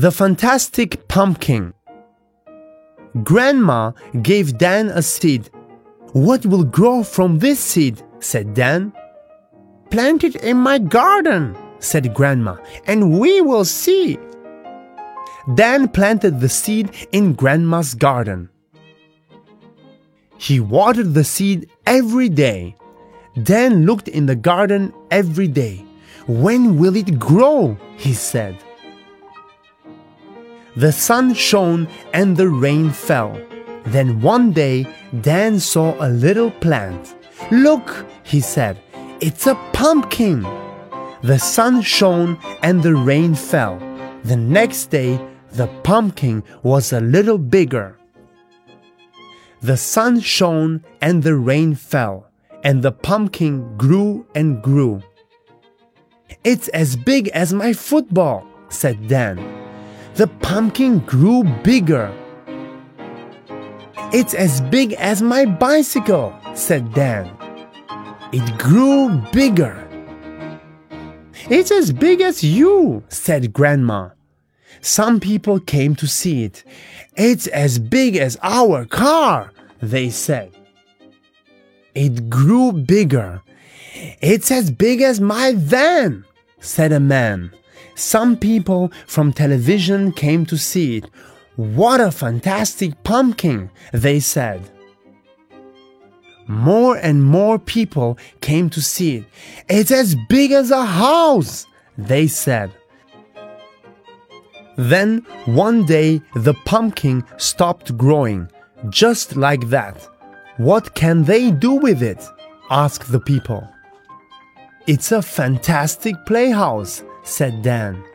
The Fantastic Pumpkin. Grandma gave Dan a seed. What will grow from this seed? said Dan. Plant it in my garden, said Grandma, and we will see. Dan planted the seed in Grandma's garden. He watered the seed every day. Dan looked in the garden every day. When will it grow? he said. The sun shone and the rain fell. Then one day, Dan saw a little plant. Look, he said, it's a pumpkin. The sun shone and the rain fell. The next day, the pumpkin was a little bigger. The sun shone and the rain fell, and the pumpkin grew and grew. It's as big as my football, said Dan. The pumpkin grew bigger. It's as big as my bicycle, said Dan. It grew bigger. It's as big as you, said Grandma. Some people came to see it. It's as big as our car, they said. It grew bigger. It's as big as my van, said a man. Some people from television came to see it. What a fantastic pumpkin, they said. More and more people came to see it. It's as big as a house, they said. Then, one day, the pumpkin stopped growing, just like that. What can they do with it? asked the people. It's a fantastic playhouse, said Dan.